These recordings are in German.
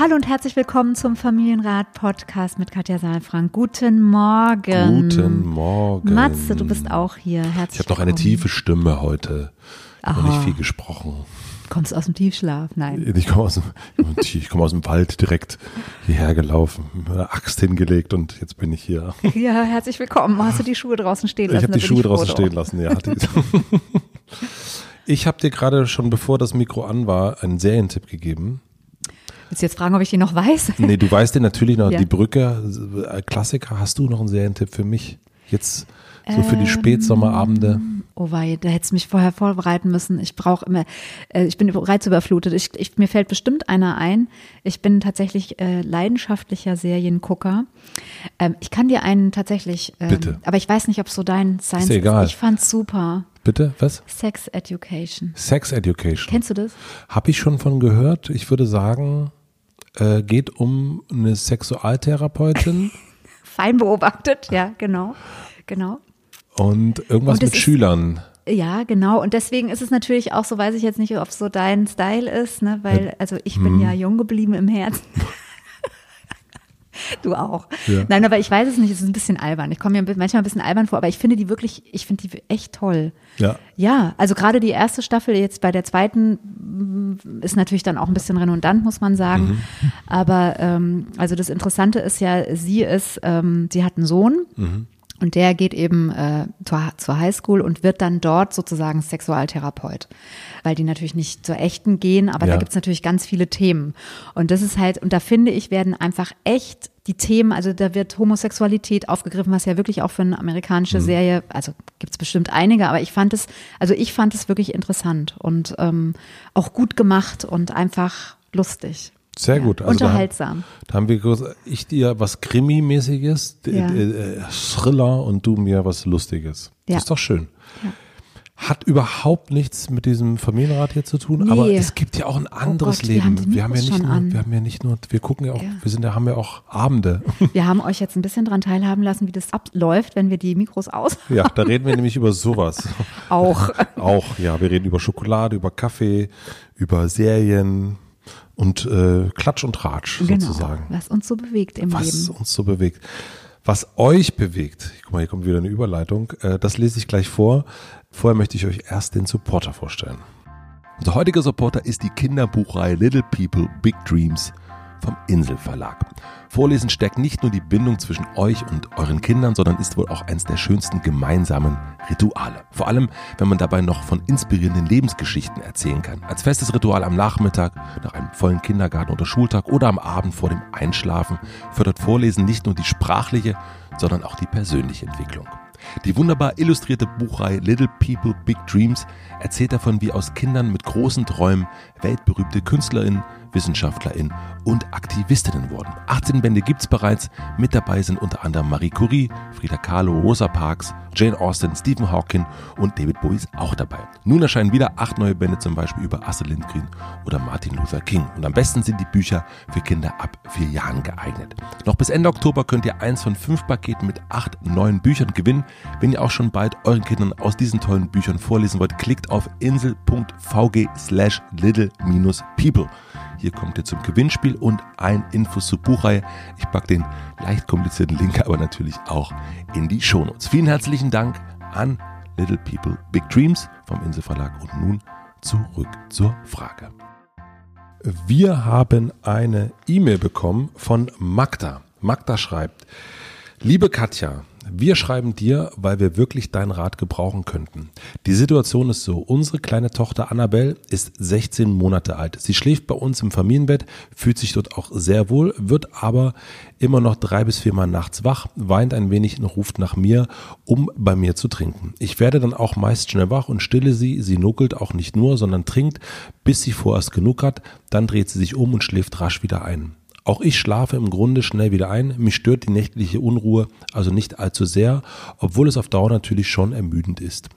Hallo und herzlich willkommen zum Familienrat Podcast mit Katja Saalfrank. Guten Morgen. Guten Morgen. Matze, du bist auch hier. Herzlich Ich habe noch eine tiefe Stimme heute. Aha. Noch nicht viel gesprochen. Kommst aus dem Tiefschlaf? Nein. Ich komme aus, dem- ich komme aus dem Wald direkt hierher gelaufen, mit einer Axt hingelegt und jetzt bin ich hier. Ja, herzlich willkommen. Hast du die Schuhe draußen stehen lassen? Ich habe die Schuhe draußen stehen lassen, ja. Ich habe dir gerade schon, bevor das Mikro an war, einen Serientipp gegeben. Willst du jetzt fragen, ob ich die noch weiß? Nee, du weißt den natürlich noch, Ja. die Brücke, äh, Klassiker. Hast du noch einen Serientipp für mich? Jetzt so für die Spätsommerabende. Oh wei, da hättest du mich vorher vorbereiten müssen. Ich brauche immer, äh, ich bin reizüberflutet. Ich, ich, mir fällt bestimmt einer ein. Ich bin tatsächlich äh, leidenschaftlicher Seriengucker. Ähm, ich kann dir einen tatsächlich, ähm, Bitte. aber ich weiß nicht, ob so dein Science Ist egal. Ich fand's super. Bitte, was? Sex Education. Sex Education. Kennst du das? Habe ich schon von gehört. Ich würde sagen, äh, geht um eine Sexualtherapeutin Fein beobachtet, ja, genau. Genau. und irgendwas Und mit ist- Schülern. Ja, genau. Und deswegen ist es natürlich auch so, weiß ich jetzt nicht, ob es so dein Style ist, ne? weil, also ich bin Hm. ja jung geblieben im Herzen. Du auch. Ja. Nein, aber ich weiß es nicht, es ist ein bisschen albern. Ich komme mir manchmal ein bisschen albern vor, aber ich finde die wirklich, ich finde die echt toll. Ja. Ja, also gerade die erste Staffel, jetzt bei der zweiten mm, ist natürlich dann auch ein bisschen redundant, muss man sagen. Mhm. Aber ähm, also das Interessante ist ja, sie ist, ähm, sie hat einen Sohn. Mhm. Und der geht eben äh, zur, zur Highschool und wird dann dort sozusagen Sexualtherapeut. Weil die natürlich nicht zur echten gehen, aber Ja. da gibt's natürlich ganz viele Themen. Und das ist halt, und da finde ich, werden einfach echt die Themen, also da wird Homosexualität aufgegriffen, was ja wirklich auch für eine amerikanische Serie, also gibt's bestimmt einige, aber ich fand es, also ich fand es wirklich interessant und ähm, auch gut gemacht und einfach lustig. Sehr Ja, gut. Also Unterhaltsam. Da, da haben wir ich dir was Krimi-mäßiges, Ja. d- äh, Thriller und du mir was Lustiges. Ja. Das ist doch schön. Hat überhaupt nichts mit diesem Familienrat hier zu tun, aber Nee. es gibt ja auch ein anderes Gott, wir Leben. haben die wir haben ja nicht nur, an. wir haben ja nicht nur, wir gucken ja auch, wir sind ja, haben ja auch Abende. Wir haben euch jetzt ein bisschen dran teilhaben lassen, wie das abläuft, wenn wir die Mikros aus. ja, da reden wir nämlich über sowas. Auch. Auch, ja, wir reden über Schokolade, über Kaffee, über Serien und äh, Klatsch und Tratsch sozusagen. Genau, was uns so bewegt im was Leben. uns so bewegt. Was euch bewegt, guck mal, hier kommt wieder eine Überleitung, äh, das lese ich gleich vor. Vorher möchte ich euch erst den Supporter vorstellen. Unser heutiger Supporter ist die Kinderbuchreihe Little People Big Dreams vom Insel Verlag. Vorlesen stärkt nicht nur die Bindung zwischen euch und euren Kindern, sondern ist wohl auch eins der schönsten gemeinsamen Rituale. Vor allem, wenn man dabei noch von inspirierenden Lebensgeschichten erzählen kann. Als festes Ritual am Nachmittag, nach einem vollen Kindergarten oder Schultag oder am Abend vor dem Einschlafen fördert Vorlesen nicht nur die sprachliche, sondern auch die persönliche Entwicklung. Die wunderbar illustrierte Buchreihe Little People Big Dreams erzählt davon, wie aus Kindern mit großen Träumen weltberühmte KünstlerInnen, WissenschaftlerInnen und Aktivistinnen wurden. 18 Bände gibt's bereits. Mit dabei sind unter anderem Marie Curie, Frida Kahlo, Rosa Parks, Jane Austen, Stephen Hawking und David Bowie ist auch dabei. Nun erscheinen wieder acht neue Bände, zum Beispiel über Astrid Lindgren oder Martin Luther King. Und am besten sind die Bücher für Kinder ab vier Jahren geeignet. Noch bis Ende Oktober könnt ihr eins von fünf Paketen mit acht neuen Büchern gewinnen. Wenn ihr auch schon bald euren Kindern aus diesen tollen Büchern vorlesen wollt, klickt auf insel.vg slash little-people. Hier kommt ihr zum Gewinnspiel und ein Infos zur Buchreihe. Ich packe den leicht komplizierten Link aber natürlich auch in die Shownotes. Vielen herzlichen Dank an Little People Big Dreams vom Insel Verlag und nun zurück zur Frage. Wir haben eine E-Mail bekommen von Magda. Magda schreibt, Liebe Katja, wir schreiben dir, weil wir wirklich deinen Rat gebrauchen könnten. Die Situation ist so, unsere kleine Tochter Annabelle ist 16 Monate alt. Sie schläft bei uns im Familienbett, fühlt sich dort auch sehr wohl, wird aber immer noch drei bis viermal nachts wach, weint ein wenig und ruft nach mir, um bei mir zu trinken. Ich werde dann auch meist schnell wach und stille sie. Sie nuckelt auch nicht nur, sondern trinkt, bis sie vorerst genug hat. Dann dreht sie sich um und schläft rasch wieder ein. Auch ich schlafe im Grunde schnell wieder ein. Mich stört die nächtliche Unruhe also nicht allzu sehr, obwohl es auf Dauer natürlich schon ermüdend ist.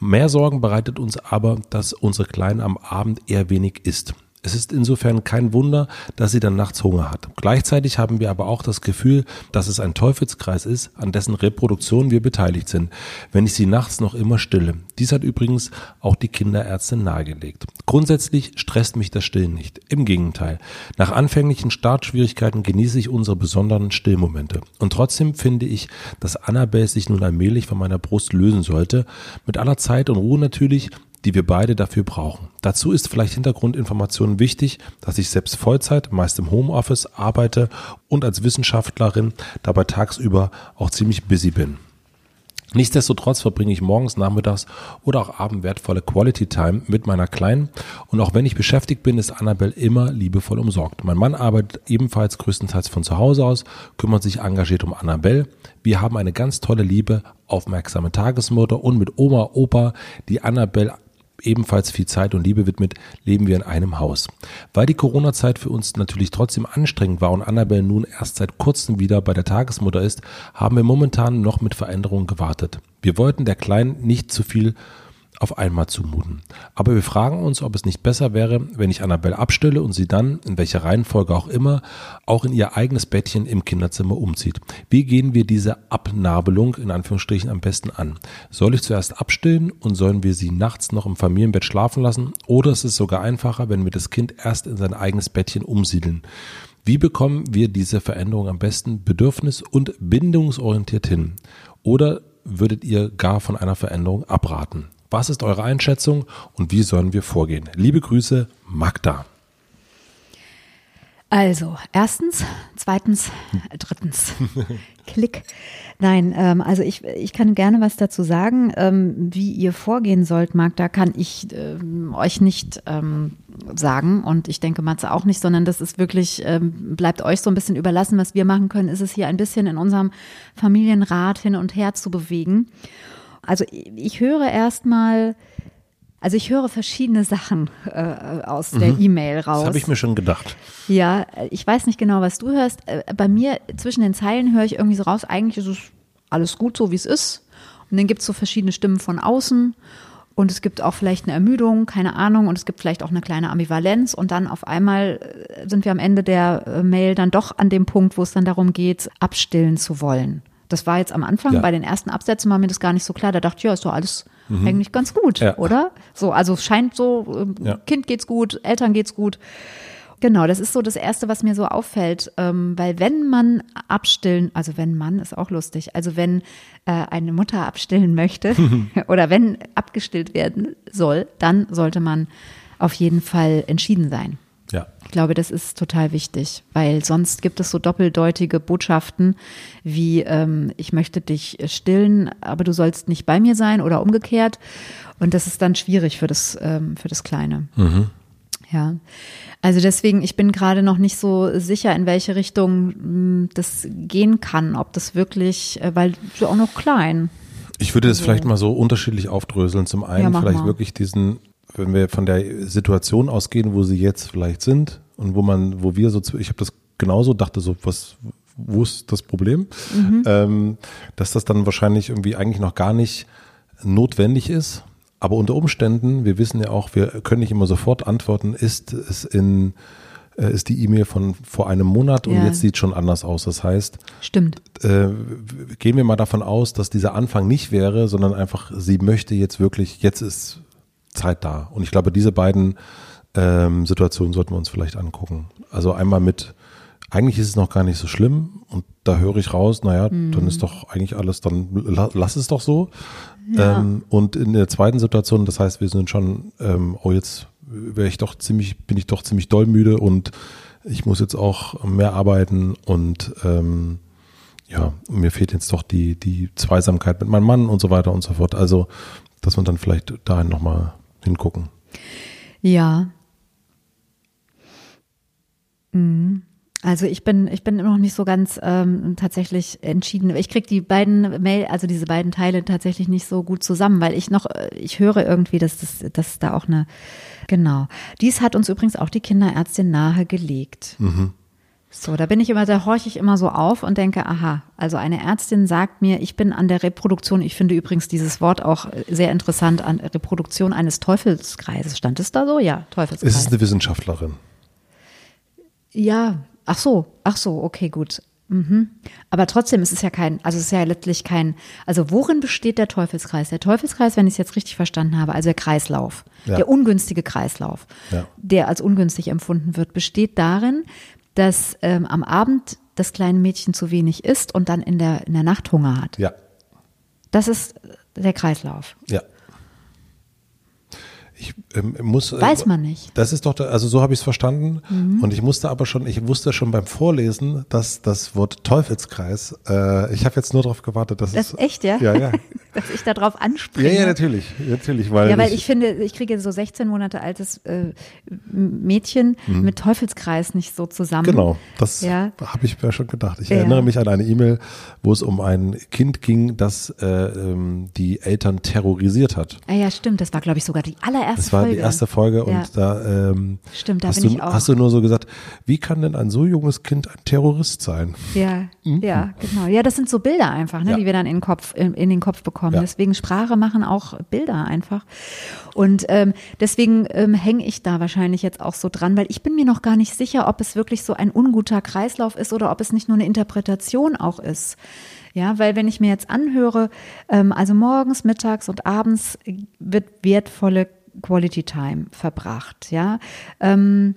Mehr Sorgen bereitet uns aber, dass unsere Kleine am Abend eher wenig isst. Es ist insofern kein Wunder, dass sie dann nachts Hunger hat. Gleichzeitig haben wir aber auch das Gefühl, dass es ein Teufelskreis ist, an dessen Reproduktion wir beteiligt sind, wenn ich sie nachts noch immer stille. Dies hat übrigens auch die Kinderärztin nahegelegt. Grundsätzlich stresst mich das Stillen nicht. Im Gegenteil. Nach anfänglichen Startschwierigkeiten genieße ich unsere besonderen Stillmomente. Und trotzdem finde ich, dass Annabelle sich nun allmählich von meiner Brust lösen sollte. Mit aller Zeit und Ruhe natürlich, die wir beide dafür brauchen. Dazu ist vielleicht Hintergrundinformation wichtig, dass ich selbst Vollzeit, meist im Homeoffice, arbeite und als Wissenschaftlerin dabei tagsüber auch ziemlich busy bin. Nichtsdestotrotz verbringe ich morgens, nachmittags oder auch abend wertvolle Quality Time mit meiner Kleinen und auch wenn ich beschäftigt bin, ist Annabelle immer liebevoll umsorgt. Mein Mann arbeitet ebenfalls größtenteils von zu Hause aus, kümmert sich engagiert um Annabelle. Wir haben eine ganz tolle, liebe, aufmerksame Tagesmutter und mit Oma, Opa, die Annabelle ebenfalls viel Zeit und Liebe widmet, leben wir in einem Haus. Weil die Corona-Zeit für uns natürlich trotzdem anstrengend war und Annabelle nun erst seit kurzem wieder bei der Tagesmutter ist, haben wir momentan noch mit Veränderungen gewartet. Wir wollten der Kleinen nicht zu viel auf einmal zumuten. Aber wir fragen uns, ob es nicht besser wäre, wenn ich Annabelle abstelle und sie dann, in welcher Reihenfolge auch immer, auch in ihr eigenes Bettchen im Kinderzimmer umzieht. Wie gehen wir diese Abnabelung in Anführungsstrichen am besten an? Soll ich zuerst abstillen und sollen wir sie nachts noch im Familienbett schlafen lassen? Oder ist es sogar einfacher, wenn wir das Kind erst in sein eigenes Bettchen umsiedeln? Wie bekommen wir diese Veränderung am besten bedürfnis- und bindungsorientiert hin? Oder würdet ihr gar von einer Veränderung abraten? Was ist eure Einschätzung und wie sollen wir vorgehen? Liebe Grüße, Magda. Also, erstens, zweitens, drittens. Klick. Nein, ähm, also ich, ich kann gerne was dazu sagen. Ähm, wie ihr vorgehen sollt, Magda, kann ich ähm, euch nicht ähm, sagen und ich denke Matze auch nicht, sondern das ist wirklich, ähm, bleibt euch so ein bisschen überlassen. Was wir machen können, ist es hier ein bisschen in unserem Familienrat hin und her zu bewegen. Also ich höre erstmal, also ich höre verschiedene Sachen äh, aus der mhm. E-Mail raus. Das habe ich mir schon gedacht. Ja, ich weiß nicht genau, was du hörst. Äh, bei mir zwischen den Zeilen höre ich irgendwie so raus, eigentlich ist es alles gut so, wie es ist. Und dann gibt es so verschiedene Stimmen von außen. Und es gibt auch vielleicht eine Ermüdung, keine Ahnung, und es gibt vielleicht auch eine kleine Ambivalenz. Und dann auf einmal äh, sind wir am Ende der äh, Mail dann doch an dem Punkt, wo es dann darum geht, abstillen zu wollen. Das war jetzt am Anfang, ja. bei den ersten Absätzen war mir das gar nicht so klar. Da dachte ich, ja, ist doch alles mhm. eigentlich ganz gut, ja. oder? So, also scheint so, äh, ja. Kind geht's gut, Eltern geht's gut. Genau, das ist so das Erste, was mir so auffällt, ähm, weil wenn man abstillen, also wenn man ist auch lustig, also wenn äh, eine Mutter abstillen möchte oder wenn abgestillt werden soll, dann sollte man auf jeden Fall entschieden sein. Ja. Ich glaube, das ist total wichtig, weil sonst gibt es so doppeldeutige Botschaften wie ähm, ich möchte dich stillen, aber du sollst nicht bei mir sein oder umgekehrt. Und das ist dann schwierig für das, ähm, für das Kleine. Mhm. Ja. Also deswegen, ich bin gerade noch nicht so sicher, in welche Richtung mh, hm, das gehen kann, ob das wirklich, äh, weil du auch noch klein. Ich würde das also, vielleicht mal so unterschiedlich aufdröseln. Zum einen ja, vielleicht mal. wirklich diesen wenn wir von der Situation ausgehen, wo sie jetzt vielleicht sind und wo man, wo wir so, ich habe das genauso, dachte so, was, wo ist das Problem? Mhm. Ähm, dass das dann wahrscheinlich irgendwie eigentlich noch gar nicht notwendig ist. Aber unter Umständen, wir wissen ja auch, wir können nicht immer sofort antworten, ist es in, äh, ist die E-Mail von vor einem Monat und ja. jetzt sieht schon anders aus. Das heißt, stimmt. Äh, gehen wir mal davon aus, dass dieser Anfang nicht wäre, sondern einfach, sie möchte jetzt wirklich, jetzt ist Zeit da. Und ich glaube, diese beiden ähm, Situationen sollten wir uns vielleicht angucken. Also einmal mit, eigentlich ist es noch gar nicht so schlimm und da höre ich raus, naja, mhm. dann ist doch eigentlich alles, dann lass es doch so. Ja. Ähm, und in der zweiten Situation, das heißt, wir sind schon, ähm, oh, jetzt wäre ich doch ziemlich, bin ich doch ziemlich doll müde und ich muss jetzt auch mehr arbeiten und ähm, ja, mir fehlt jetzt doch die, die Zweisamkeit mit meinem Mann und so weiter und so fort. Also, dass man dann vielleicht dahin nochmal hingucken. Ja. Mhm. Also ich bin, ich bin noch nicht so ganz ähm, tatsächlich entschieden. Ich kriege die beiden Mail, also diese beiden Teile tatsächlich nicht so gut zusammen, weil ich noch, äh, ich höre irgendwie, dass das, dass da auch eine, genau. Dies hat uns übrigens auch die Kinderärztin nahegelegt. Mhm. So, da bin ich immer, da horche ich immer so auf und denke, aha, also eine Ärztin sagt mir, ich bin an der Reproduktion, ich finde übrigens dieses Wort auch sehr interessant, an Reproduktion eines Teufelskreises. Stand es da so? Ja, Teufelskreis. Es ist eine Wissenschaftlerin. Ja, ach so, ach so, okay, gut. Mhm. Aber trotzdem ist es ja kein, also es ist ja letztlich kein, also worin besteht der Teufelskreis? Der Teufelskreis, wenn ich es jetzt richtig verstanden habe, also der Kreislauf, ja. der ungünstige Kreislauf, ja. der als ungünstig empfunden wird, besteht darin, dass ähm, am Abend das kleine Mädchen zu wenig isst und dann in der, in der Nacht Hunger hat. Ja. Das ist der Kreislauf. Ja. Ich ähm, muss. Äh, Weiß man nicht. Das ist doch, da, also so habe ich es verstanden. Mhm. Und ich musste aber schon, ich wusste schon beim Vorlesen, dass das Wort Teufelskreis, äh, ich habe jetzt nur darauf gewartet, dass das es. echt, ja? Ja, ja. dass ich darauf anspringe. Ja, ja, natürlich, natürlich, weil. Ja, weil ich, ich finde, ich kriege so 16 Monate altes äh, Mädchen mhm. mit Teufelskreis nicht so zusammen. Genau, das ja. habe ich mir schon gedacht. Ich ja. erinnere mich an eine E-Mail, wo es um ein Kind ging, das äh, ähm, die Eltern terrorisiert hat. Ah ja, stimmt. Das war, glaube ich, sogar die allererste. Das war Folge. die erste Folge ja. und da, ähm, Stimmt, da hast, bin du, ich auch. hast du nur so gesagt, wie kann denn ein so junges Kind ein Terrorist sein? Ja, mhm. ja, genau. Ja, das sind so Bilder einfach, ne, ja. die wir dann in den Kopf, in, in den Kopf bekommen. Ja. Deswegen Sprache machen auch Bilder einfach. Und ähm, deswegen ähm, hänge ich da wahrscheinlich jetzt auch so dran, weil ich bin mir noch gar nicht sicher, ob es wirklich so ein unguter Kreislauf ist oder ob es nicht nur eine Interpretation auch ist. Ja, weil wenn ich mir jetzt anhöre, ähm, also morgens, mittags und abends wird wertvolle Quality Time verbracht, ja. Ähm,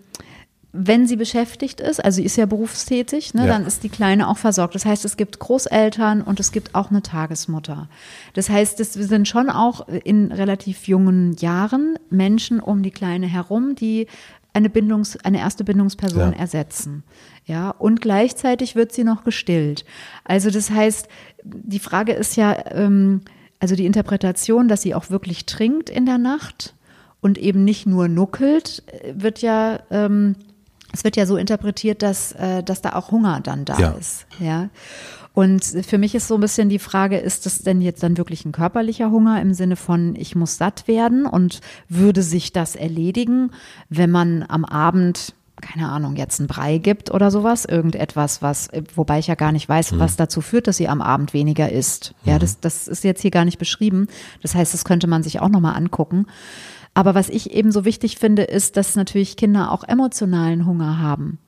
wenn sie beschäftigt ist, also sie ist ja berufstätig, ne, ja. dann ist die Kleine auch versorgt. Das heißt, es gibt Großeltern und es gibt auch eine Tagesmutter. Das heißt, es sind schon auch in relativ jungen Jahren Menschen um die Kleine herum, die eine Bindungs, eine erste Bindungsperson ja. ersetzen. Ja, und gleichzeitig wird sie noch gestillt. Also das heißt, die Frage ist ja, ähm, also die Interpretation, dass sie auch wirklich trinkt in der Nacht und eben nicht nur nuckelt, wird ja ähm, es wird ja so interpretiert, dass, äh, dass da auch Hunger dann da ja. ist. Ja. Und für mich ist so ein bisschen die Frage, ist das denn jetzt dann wirklich ein körperlicher Hunger im Sinne von, ich muss satt werden und würde sich das erledigen, wenn man am Abend keine Ahnung, jetzt ein Brei gibt oder sowas, irgendetwas, was, wobei ich ja gar nicht weiß, mhm. was dazu führt, dass sie am Abend weniger isst. Ja, mhm. das, das ist jetzt hier gar nicht beschrieben. Das heißt, das könnte man sich auch nochmal angucken. Aber was ich eben so wichtig finde, ist, dass natürlich Kinder auch emotionalen Hunger haben.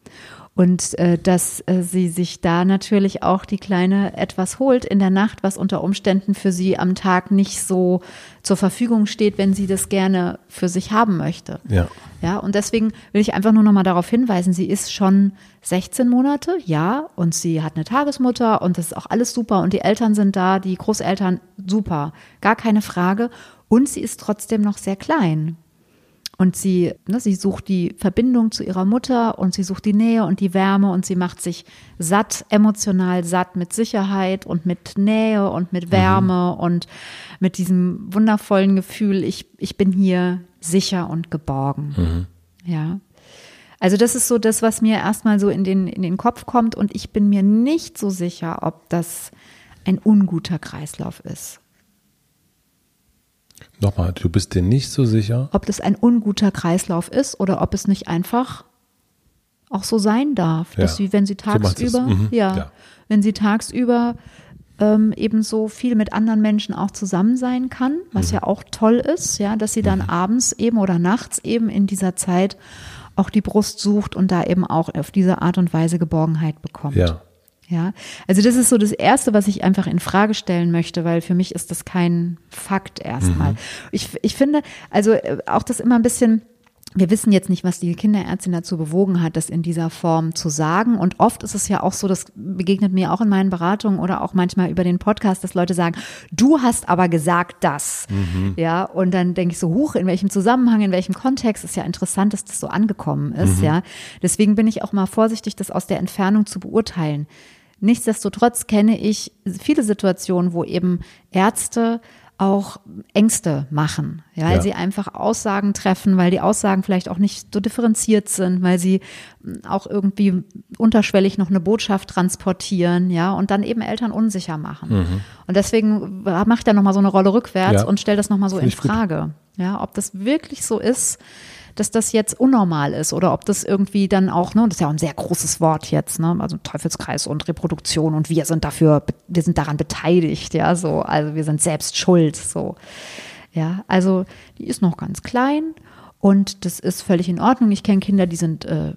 Und äh, dass äh, sie sich da natürlich auch die Kleine etwas holt in der Nacht, was unter Umständen für sie am Tag nicht so zur Verfügung steht, wenn sie das gerne für sich haben möchte. Ja. Ja, und deswegen will ich einfach nur noch mal darauf hinweisen, sie ist schon 16 Monate, ja, und sie hat eine Tagesmutter und das ist auch alles super und die Eltern sind da, die Großeltern super, gar keine Frage. Und sie ist trotzdem noch sehr klein. Und sie, ne, sie sucht die Verbindung zu ihrer Mutter und sie sucht die Nähe und die Wärme und sie macht sich satt, emotional satt mit Sicherheit und mit Nähe und mit Wärme mhm. und mit diesem wundervollen Gefühl, ich, ich bin hier sicher und geborgen. Mhm. Ja. Also das ist so das, was mir erstmal so in den, in den Kopf kommt und ich bin mir nicht so sicher, ob das ein unguter Kreislauf ist. Nochmal, du bist dir nicht so sicher? Ob das ein unguter Kreislauf ist oder ob es nicht einfach auch so sein darf, ja. dass sie, wenn sie tagsüber, so mhm. ja, ja, wenn sie tagsüber ähm, eben so viel mit anderen Menschen auch zusammen sein kann, was mhm. ja auch toll ist, ja, dass sie dann mhm. abends eben oder nachts eben in dieser Zeit auch die Brust sucht und da eben auch auf diese Art und Weise Geborgenheit bekommt. Ja. Ja, also das ist so das Erste, was ich einfach in Frage stellen möchte, weil für mich ist das kein Fakt erstmal. Mhm. Ich, ich finde, also äh, auch das immer ein bisschen, wir wissen jetzt nicht, was die Kinderärztin dazu bewogen hat, das in dieser Form zu sagen. Und oft ist es ja auch so, das begegnet mir auch in meinen Beratungen oder auch manchmal über den Podcast, dass Leute sagen, du hast aber gesagt das. Mhm. Ja, und dann denke ich so, huch, in welchem Zusammenhang, in welchem Kontext ist ja interessant, dass das so angekommen ist. Mhm. Ja, deswegen bin ich auch mal vorsichtig, das aus der Entfernung zu beurteilen Nichtsdestotrotz kenne ich viele Situationen, wo eben Ärzte auch Ängste machen, ja, weil ja. sie einfach Aussagen treffen, weil die Aussagen vielleicht auch nicht so differenziert sind, weil sie hm, auch irgendwie unterschwellig noch eine Botschaft transportieren, ja, und dann eben Eltern unsicher machen. Mhm. Und deswegen macht er nochmal so eine Rolle rückwärts ja. und stellt das nochmal so Find in Frage, ja, ob das wirklich so ist, dass das jetzt unnormal ist oder ob das irgendwie dann auch, ne, das ist ja auch ein sehr großes Wort jetzt, ne, also Teufelskreis und Reproduktion und wir sind dafür, wir sind daran beteiligt, ja, so, also wir sind selbst schuld, so. Ja, also die ist noch ganz klein und das ist völlig in Ordnung. Ich kenne Kinder, die sind äh,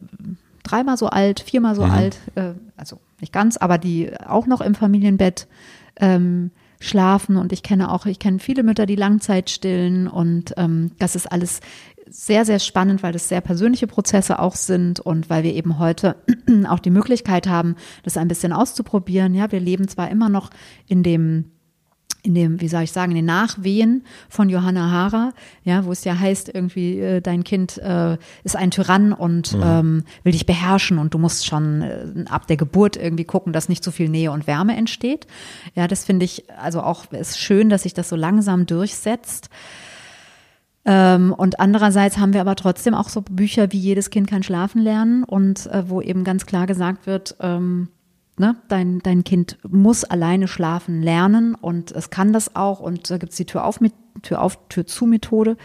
dreimal so alt, viermal so mhm. alt, äh, also nicht ganz, aber die auch noch im Familienbett ähm, schlafen und ich kenne auch, ich kenne viele Mütter, die Langzeit stillen und ähm, das ist alles sehr, sehr spannend, weil das sehr persönliche Prozesse auch sind und weil wir eben heute auch die Möglichkeit haben, das ein bisschen auszuprobieren. Ja, wir leben zwar immer noch in dem in dem, wie soll ich sagen, in den Nachwehen von Johanna Hara, ja, wo es ja heißt, irgendwie, äh, dein Kind äh, ist ein Tyrann und mhm. ähm, will dich beherrschen und du musst schon äh, ab der Geburt irgendwie gucken, dass nicht zu viel Nähe und Wärme entsteht. Ja, das finde ich, also auch ist schön, dass sich das so langsam durchsetzt. Ähm, und andererseits haben wir aber trotzdem auch so Bücher wie Jedes Kind kann schlafen lernen und äh, wo eben ganz klar gesagt wird, ähm, ne, dein, dein Kind muss alleine schlafen lernen und es kann das auch und da gibt es die Tür auf, Tür auf, Tür zu Methode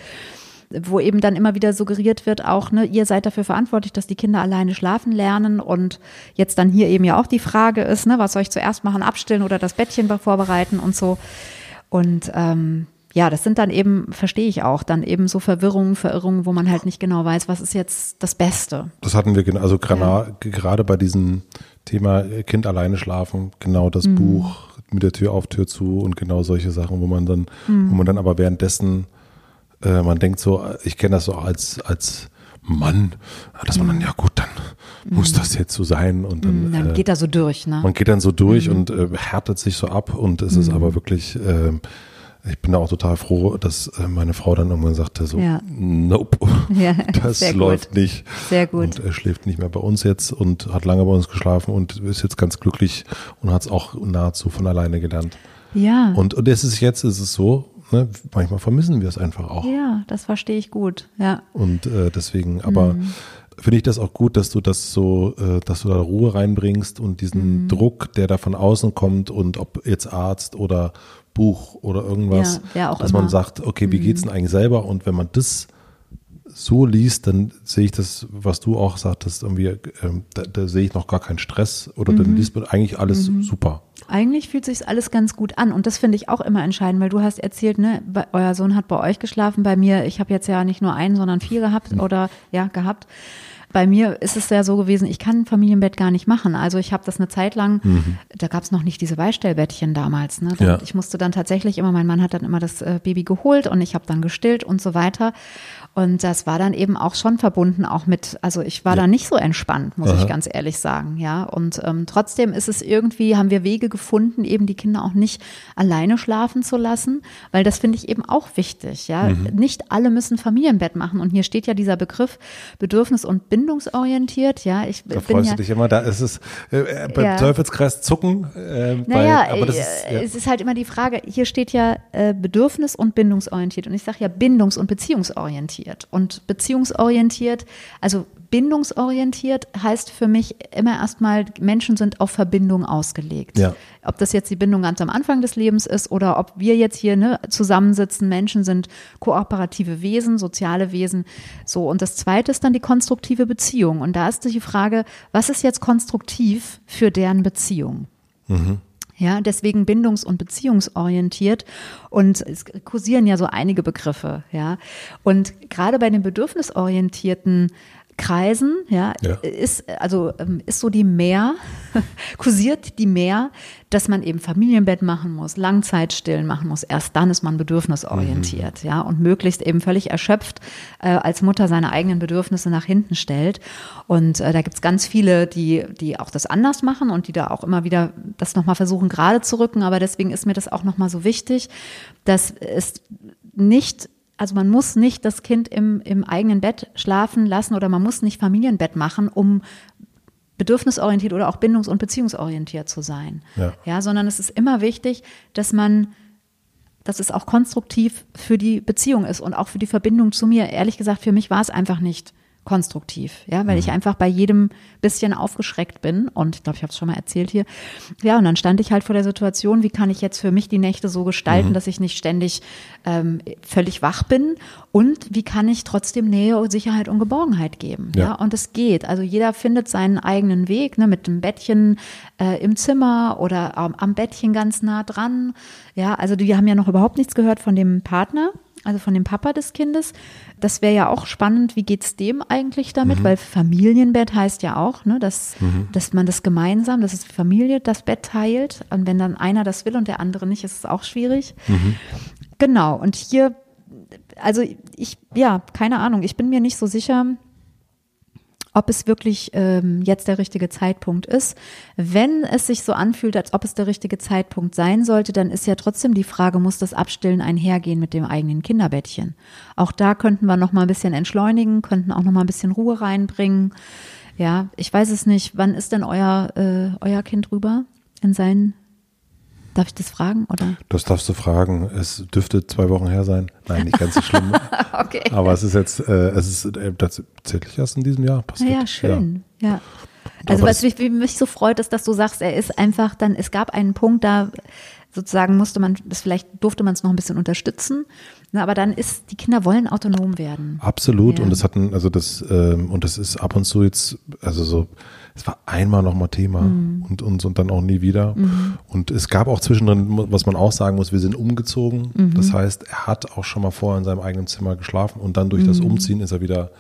wo eben dann immer wieder suggeriert wird, auch, ne, ihr seid dafür verantwortlich, dass die Kinder alleine schlafen lernen und jetzt dann hier eben ja auch die Frage ist, ne, was soll ich zuerst machen, abstillen oder das Bettchen vorbereiten und so. Und ähm, ja, das sind dann eben, verstehe ich auch, dann eben so Verwirrungen, Verirrungen, wo man halt nicht genau weiß, was ist jetzt das Beste. Das hatten wir, also ja. gerade bei diesem Thema Kind alleine schlafen, genau das mhm. Buch mit der Tür auf, Tür zu und genau solche Sachen, wo man dann, mhm. wo man dann aber währenddessen, äh, man denkt so, ich kenne das so als, als Mann, dass man dann, mhm. ja gut, dann muss mhm. das jetzt so sein und dann, mhm, dann geht er so durch, ne? Man geht dann so durch und äh, härtet sich so ab und es ist aber wirklich, äh, ich bin da auch total froh, dass äh, meine Frau dann irgendwann sagte so, ja. nope, ja, das läuft gut. nicht. Sehr gut. Und er schläft nicht mehr bei uns jetzt und hat lange bei uns geschlafen und ist jetzt ganz glücklich und hat es auch nahezu von alleine gelernt. Ja. Und, und es ist jetzt ist es so, ne, manchmal vermissen wir es einfach auch. Ja, das verstehe ich gut, ja. Und äh, deswegen, aber mhm. finde ich das auch gut, dass du das so, äh, dass du da Ruhe reinbringst und diesen mhm. Druck, der da von außen kommt und ob jetzt Arzt oder Buch oder irgendwas, ja, dass immer. man sagt, okay, wie mhm. geht's denn eigentlich selber? Und wenn man das so liest, dann sehe ich das, was du auch sagtest, irgendwie, ähm, da, da, sehe ich noch gar keinen Stress oder mhm. dann liest man eigentlich alles mhm. super. Eigentlich fühlt sich alles ganz gut an und das finde ich auch immer entscheidend, weil du hast erzählt, ne, bei, euer Sohn hat bei euch geschlafen, bei mir, ich habe jetzt ja nicht nur einen, sondern vier gehabt mhm. oder ja gehabt. Bei mir ist es ja so gewesen, ich kann ein Familienbett gar nicht machen. Also ich habe das eine Zeit lang, mhm. da gab es noch nicht diese Beistellbettchen damals. Ne? Ja. Ich musste dann tatsächlich immer, mein Mann hat dann immer das äh, Baby geholt und ich habe dann gestillt und so weiter. Und das war dann eben auch schon verbunden, auch mit, also ich war ja. da nicht so entspannt, muss Aha. ich ganz ehrlich sagen, ja. Und ähm, trotzdem ist es irgendwie, haben wir Wege gefunden, eben die Kinder auch nicht alleine schlafen zu lassen, weil das finde ich eben auch wichtig, ja. Mhm. Nicht alle müssen Familienbett machen. Und hier steht ja dieser Begriff bedürfnis- und bindungsorientiert, ja. Ich da freust ja, du dich immer, da ist es äh, beim ja. Teufelskreis zucken. Äh, naja, bei, aber das ist, ja. es ist halt immer die Frage, hier steht ja äh, bedürfnis- und bindungsorientiert. Und ich sage ja bindungs- und beziehungsorientiert beziehungsorientiert. Und beziehungsorientiert, also bindungsorientiert heißt für mich immer erstmal, Menschen sind auf Verbindung ausgelegt. Ja. Ob das jetzt die Bindung ganz am Anfang des Lebens ist oder ob wir jetzt hier ne, zusammensitzen, Menschen sind kooperative Wesen, soziale Wesen. So, und das zweite ist dann die konstruktive Beziehung. Und da ist die Frage, was ist jetzt konstruktiv für deren Beziehung? Mhm. Ja, deswegen bindungs- und beziehungsorientiert. Und es kursieren ja so einige Begriffe, ja. Und gerade bei den bedürfnisorientierten Kreisen, ja, ja, ist also ähm, ist so die Mehr, kursiert die Mehr, dass man eben Familienbett machen muss, Langzeitstillen machen muss. Erst dann ist man bedürfnisorientiert, mhm. ja, und möglichst eben völlig erschöpft äh, als Mutter seine eigenen Bedürfnisse nach hinten stellt. Und äh, da gibt's ganz viele, die die auch das anders machen und die da auch immer wieder das nochmal versuchen gerade zu rücken. Aber deswegen ist mir das auch nochmal so wichtig, dass es nicht also man muss nicht das Kind im, im eigenen Bett schlafen lassen oder man muss nicht Familienbett machen, um bedürfnisorientiert oder auch bindungs- und beziehungsorientiert zu sein. Ja. ja, sondern es ist immer wichtig, dass man dass es auch konstruktiv für die Beziehung ist und auch für die Verbindung zu mir. Ehrlich gesagt, für mich war es einfach nicht konstruktiv, ja, weil ich Mhm. einfach bei jedem bisschen aufgeschreckt bin und ich glaube, ich habe es schon mal erzählt hier. Ja, und dann stand ich halt vor der Situation, wie kann ich jetzt für mich die Nächte so Mhm. gestalten, dass ich nicht ständig ähm, völlig wach bin und wie kann ich trotzdem Nähe, Sicherheit und Geborgenheit geben, ja, Ja. und es geht. Also jeder findet seinen eigenen Weg, ne, mit dem Bettchen äh, im Zimmer oder ähm, am Bettchen ganz nah dran, ja, also wir haben ja noch überhaupt nichts gehört von dem Partner. Also von dem Papa des Kindes. Das wäre ja auch spannend, wie geht's dem eigentlich damit? Weil Familienbett heißt ja auch, ne, dass, dass man das gemeinsam, dass es die Familie das Bett teilt. Und wenn dann einer das will und der andere nicht, ist es auch schwierig. Genau. Und hier, also ich, ja, keine Ahnung, ich bin mir nicht so sicher, ob es wirklich ähm, jetzt der richtige Zeitpunkt ist. Wenn es sich so anfühlt, als ob es der richtige Zeitpunkt sein sollte, dann ist ja trotzdem die Frage, muss das Abstillen einhergehen mit dem eigenen Kinderbettchen? Auch da könnten wir noch mal ein bisschen entschleunigen, könnten auch noch mal ein bisschen Ruhe reinbringen. Ja, ich weiß es nicht. Wann ist denn euer äh, euer Kind rüber in seinen? Darf ich das fragen oder? Das darfst du fragen. Es dürfte zwei Wochen her sein. Nein, nicht ganz so schlimm. Okay. Aber es ist jetzt, äh, es ist äh, tatsächlich erst in diesem Jahr passiert. Ja, schön. Ja. Also Aber was mich, mich so freut, ist, dass du sagst, er ist einfach dann, es gab einen Punkt, da sozusagen musste man, das vielleicht durfte man es noch ein bisschen unterstützen, ne, aber dann ist, die Kinder wollen autonom werden. Absolut. Ja. Und das hatten, also das, ähm, und das ist ab und zu jetzt, also so, es war einmal nochmal Thema Mhm. und, und, und dann auch nie wieder. Und es gab auch zwischendrin, was man auch sagen muss, wir sind umgezogen. Mhm. Das heißt, er hat auch schon mal vorher in seinem eigenen Zimmer geschlafen und dann durch Mhm. das Umziehen ist er wieder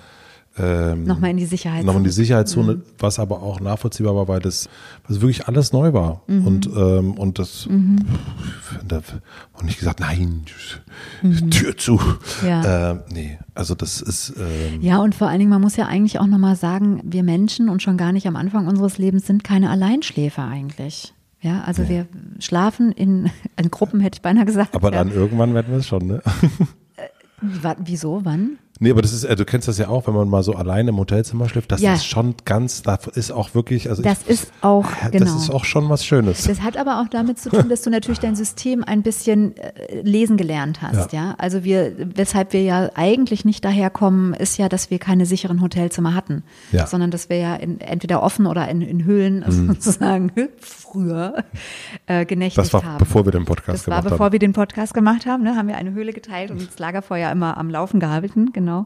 ähm, Nochmal in die Sicherheit. noch in die Sicherheitszone, Mhm. was aber auch nachvollziehbar war, weil das was wirklich alles neu war. Mhm. Und, ähm, und das da wurde nicht gesagt, nein, Tür zu. Mhm. Ja. Ähm, nee, also das ist ähm, Ja, und vor allen Dingen, man muss ja eigentlich auch nochmal sagen, wir Menschen und schon gar nicht am Anfang unseres Lebens sind keine Alleinschläfer eigentlich. Ja, also wir schlafen in, in Gruppen, hätte ich beinahe gesagt. aber ja. dann irgendwann werden wir es schon, ne? Wa- Wieso, wann? Nee, aber das ist, äh, du kennst das ja auch, wenn man mal so alleine im Hotelzimmer schläft, das Ja. ist schon ganz, das ist auch wirklich, also Das ich, ist auch, ja, genau. das ist auch schon was Schönes. Das hat aber auch damit zu tun, dass du natürlich dein System ein bisschen äh, lesen gelernt hast, ja. Also wir, weshalb wir ja eigentlich nicht daherkommen, ist ja, dass wir keine sicheren Hotelzimmer hatten, Ja. sondern dass wir ja in, entweder offen oder in, in Höhlen sozusagen früher äh, genächtigt Mhm. Das war haben. bevor wir den Podcast Das war gemacht bevor haben. wir den Podcast gemacht haben, ne, haben wir eine Höhle geteilt und das Lagerfeuer immer am Laufen gehalten, genau.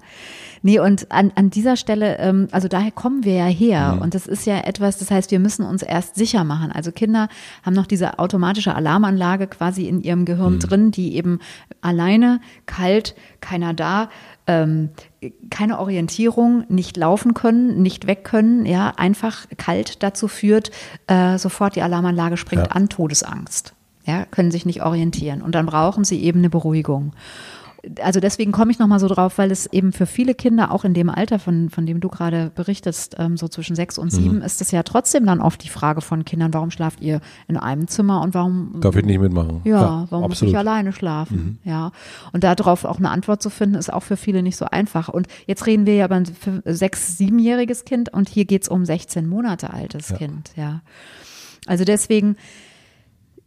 Nee, und an, an dieser Stelle, ähm, also daher kommen wir ja her Mhm. und das ist ja etwas, das heißt, wir müssen uns erst sicher machen. Also Kinder haben noch diese automatische Alarmanlage quasi in ihrem Mhm. Gehirn drin, die eben alleine, kalt, keiner da, ähm, keine Orientierung, nicht laufen können, nicht weg können, ja, einfach kalt dazu führt, äh, sofort die Alarmanlage springt Ja. an, Todesangst. Ja, können sich nicht orientieren. Und dann brauchen sie eben eine Beruhigung. Also deswegen komme ich nochmal so drauf, weil es eben für viele Kinder, auch in dem Alter, von, von dem du gerade berichtest, ähm, so zwischen sechs und sieben, ist es ja trotzdem dann oft die Frage von Kindern, warum schlaft ihr in einem Zimmer und warum Darf ich nicht mitmachen? ja, warum muss absolut. ich alleine schlafen? Ja. Und darauf auch eine Antwort zu finden, ist auch für viele nicht so einfach. Und jetzt reden wir ja über ein sechs-, siebenjähriges Kind und hier geht's um 16 Monate altes Kind, ja. Also deswegen,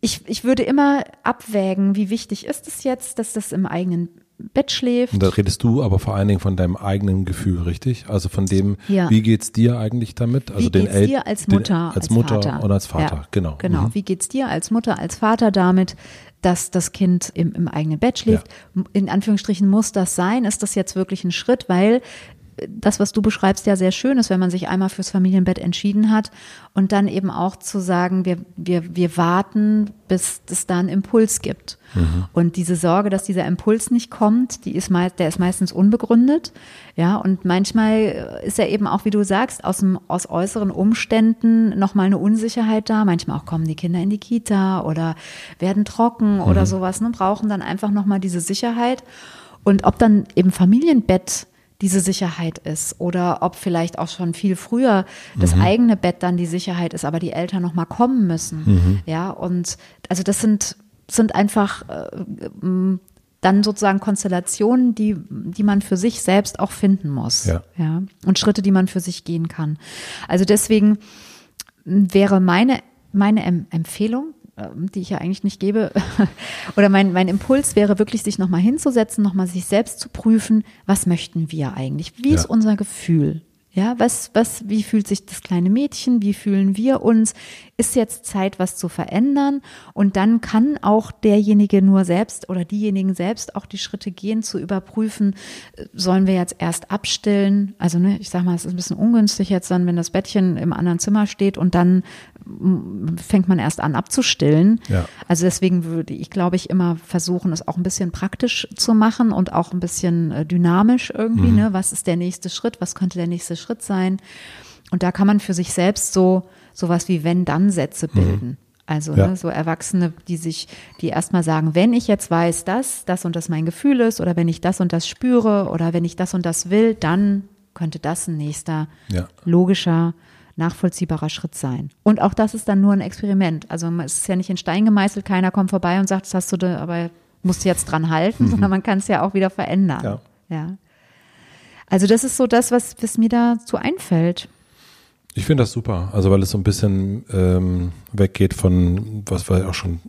ich, ich würde immer abwägen, wie wichtig ist es jetzt, dass das im eigenen Bett schläft. Und da redest du aber vor allen Dingen von deinem eigenen Gefühl, richtig? Also von dem, Ja. wie geht's dir eigentlich damit? Also Wie den geht's El- dir als den- Mutter, als, als Mutter Vater? oder als Vater, Ja, genau. Genau. Mhm. Wie geht's dir als Mutter, als Vater damit, dass das Kind im, im eigenen Bett schläft? In Anführungsstrichen muss das sein? Ist das jetzt wirklich ein Schritt? Weil das, was du beschreibst, ja sehr schön ist, wenn man sich einmal fürs Familienbett entschieden hat und dann eben auch zu sagen, wir, wir, wir warten, bis es da einen Impuls gibt. Und diese Sorge, dass dieser Impuls nicht kommt, die ist meist, der ist meistens unbegründet. Ja, und manchmal ist ja eben auch, wie du sagst, aus, dem, aus äußeren Umständen nochmal eine Unsicherheit da. Manchmal auch kommen die Kinder in die Kita oder werden trocken oder sowas, ne, brauchen dann einfach nochmal diese Sicherheit. Und ob dann eben Familienbett diese Sicherheit ist oder ob vielleicht auch schon viel früher das eigene Bett dann die Sicherheit ist, aber die Eltern noch mal kommen müssen. Ja, und also das sind sind einfach äh, dann sozusagen Konstellationen, die die man für sich selbst auch finden muss. Ja. ja, und Schritte, die man für sich gehen kann. Also deswegen wäre meine, meine Empfehlung, die ich ja eigentlich nicht gebe, oder mein, mein Impuls wäre wirklich, sich nochmal hinzusetzen, nochmal sich selbst zu prüfen, was möchten wir eigentlich? Wie ja. ist unser Gefühl? Ja, was, was, wie fühlt sich das kleine Mädchen? Wie fühlen wir uns? Ist jetzt Zeit, was zu verändern? Und dann kann auch derjenige nur selbst oder diejenigen selbst auch die Schritte gehen, zu überprüfen, sollen wir jetzt erst abstillen? Also, ne, ich sag mal, es ist ein bisschen ungünstig jetzt dann, wenn das Bettchen im anderen Zimmer steht und dann fängt man erst an abzustillen. Ja. Also deswegen würde ich, glaube ich, immer versuchen, es auch ein bisschen praktisch zu machen und auch ein bisschen äh, dynamisch irgendwie. Mhm. Ne? Was ist der nächste Schritt? Was könnte der nächste Schritt sein? Und da kann man für sich selbst so sowas wie Wenn-Dann-Sätze mhm. bilden. Mhm. Also ja. ne, so Erwachsene, die sich, die erstmal sagen, wenn ich jetzt weiß, dass das und das mein Gefühl ist, oder wenn ich das und das spüre, oder wenn ich das und das will, dann könnte das ein nächster ja. logischer nachvollziehbarer Schritt sein. Und auch das ist dann nur ein Experiment. Also es ist ja nicht in Stein gemeißelt, keiner kommt vorbei und sagt, das hast du da, aber musst du jetzt dran halten, mhm. sondern man kann es ja auch wieder verändern. Ja. ja. Also das ist so das, was, was mir dazu einfällt. Ich finde das super, also weil es so ein bisschen ähm, weggeht von, was wir auch schon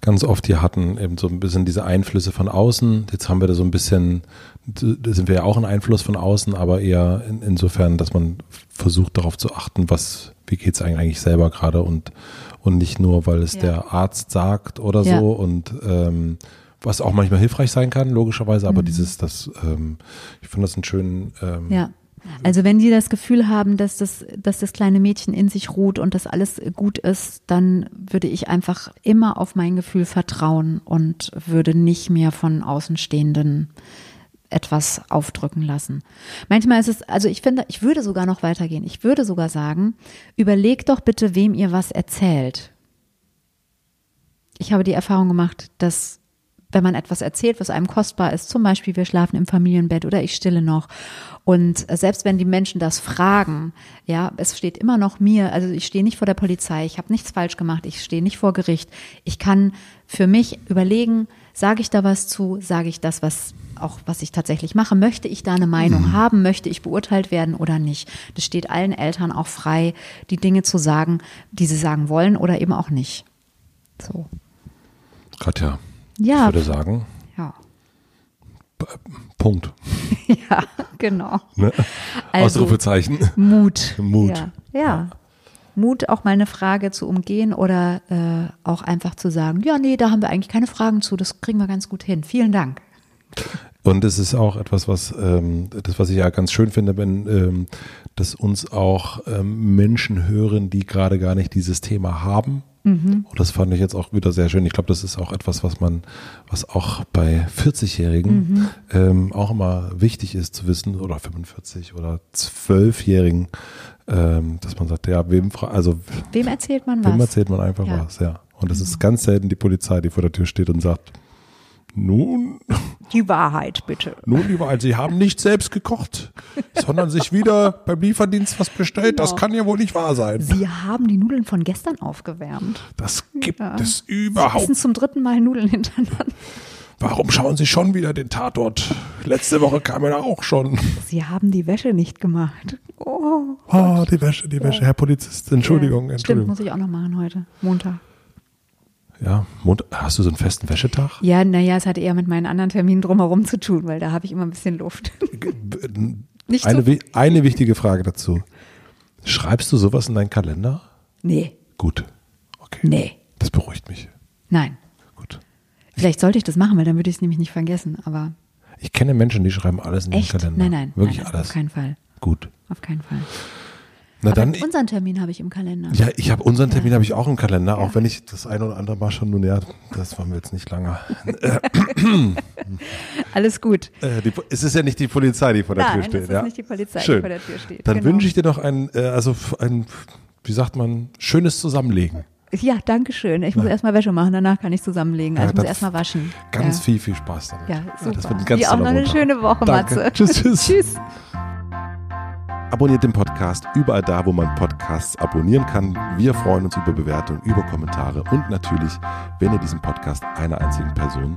ganz oft hier hatten, eben so ein bisschen diese Einflüsse von außen. Jetzt haben wir da so ein bisschen, da sind wir ja auch ein Einfluss von außen, aber eher in, insofern, dass man versucht darauf zu achten, was, wie geht es eigentlich selber gerade und, und nicht nur, weil es ja. der Arzt sagt oder ja. so und ähm, was auch manchmal hilfreich sein kann, logischerweise, aber mhm. dieses, das, ähm, ich finde das einen schönen ähm, ja. Also wenn die das Gefühl haben, dass das, dass das kleine Mädchen in sich ruht und dass alles gut ist, dann würde ich einfach immer auf mein Gefühl vertrauen und würde nicht mehr von Außenstehenden etwas aufdrücken lassen. Manchmal ist es, also ich finde, ich würde sogar noch weitergehen. Ich würde sogar sagen, überlegt doch bitte, wem ihr was erzählt. Ich habe die Erfahrung gemacht, dass wenn man etwas erzählt, was einem kostbar ist, zum Beispiel wir schlafen im Familienbett oder ich stille noch. Und selbst wenn die Menschen das fragen, ja, es steht immer noch mir, also ich stehe nicht vor der Polizei, ich habe nichts falsch gemacht, ich stehe nicht vor Gericht. Ich kann für mich überlegen, sage ich da was zu, sage ich das, was auch was ich tatsächlich mache, möchte ich da eine Meinung mhm. haben, möchte ich beurteilt werden oder nicht. Das steht allen Eltern auch frei, die Dinge zu sagen, die sie sagen wollen oder eben auch nicht. So. Katja, ja. Ich würde sagen. Ja. Punkt. ja, genau. Ne? Also, Ausrufezeichen. Mut. Mut. Ja. ja. Mut, auch mal eine Frage zu umgehen oder äh, auch einfach zu sagen, ja, nee, da haben wir eigentlich keine Fragen zu, das kriegen wir ganz gut hin. Vielen Dank. Und es ist auch etwas, was ähm, das, was ich ja ganz schön finde, wenn ähm, dass uns auch ähm, Menschen hören, die gerade gar nicht dieses Thema haben Mhm. Und das fand ich jetzt auch wieder sehr schön. Ich glaube, das ist auch etwas, was man, was auch bei 40-Jährigen mhm. ähm, auch immer wichtig ist zu wissen, oder 45 oder 12-Jährigen, ähm, dass man sagt, ja, wem, also wem erzählt man was? Wem erzählt man einfach ja. was, ja. Und es ist ganz selten die Polizei, die vor der Tür steht und sagt, nun. Die Wahrheit, bitte. Nun, die Wahrheit. Sie haben nicht selbst gekocht, sondern sich wieder beim Lieferdienst was bestellt. Genau. Das kann ja wohl nicht wahr sein. Sie haben die Nudeln von gestern aufgewärmt. Das gibt ja. es überhaupt. Sie essen zum dritten Mal Nudeln hintereinander. Warum schauen Sie schon wieder den Tatort? Letzte Woche kam er auch schon. Sie haben die Wäsche nicht gemacht. Oh, oh die Wäsche, die Wäsche. Herr Polizist, Entschuldigung. Ja, Entschuldigung. Stimmt, muss ich auch noch machen heute, Montag. Ja, hast du so einen festen Wäschetag? Ja, naja, es hat eher mit meinen anderen Terminen drumherum zu tun, weil da habe ich immer ein bisschen Luft. Nicht eine, so eine wichtige Frage dazu. Schreibst du sowas in deinen Kalender? Nee. Gut. Okay. Nee. Das beruhigt mich. Nein. Vielleicht sollte ich das machen, weil dann würde ich es nämlich nicht vergessen, aber. Ich kenne Menschen, die schreiben alles in Echt? den Kalender. Nein, nein. Wirklich nein, alles. Auf keinen Fall. Gut. Auf keinen Fall. Na Aber dann, unseren Termin habe ich im Kalender. Ja, ich habe unseren Termin ja. habe ich auch im Kalender, ja. auch wenn ich das eine oder andere Mal schon nun ja, das war mir jetzt nicht lange. Alles gut. Äh, die, es ist ja nicht die Polizei, die vor der Nein, Tür steht. Es ist ja? nicht die Polizei, Schön. die vor der Tür steht. Dann genau. wünsche ich dir noch ein, äh, also ein, wie sagt man, schönes Zusammenlegen. Ja, danke schön. Ich muss ja. erstmal Wäsche machen, danach kann ich zusammenlegen. Also ja, ich muss erstmal waschen. Ganz ja. viel, viel Spaß damit. Ja, super. das wird ein ganz Dir auch noch eine schöne Woche, danke. Matze. Tschüss, tschüss. tschüss. Abonniert den Podcast überall da, wo man Podcasts abonnieren kann. Wir freuen uns über Bewertungen, über Kommentare und natürlich, wenn ihr diesen Podcast einer einzigen Person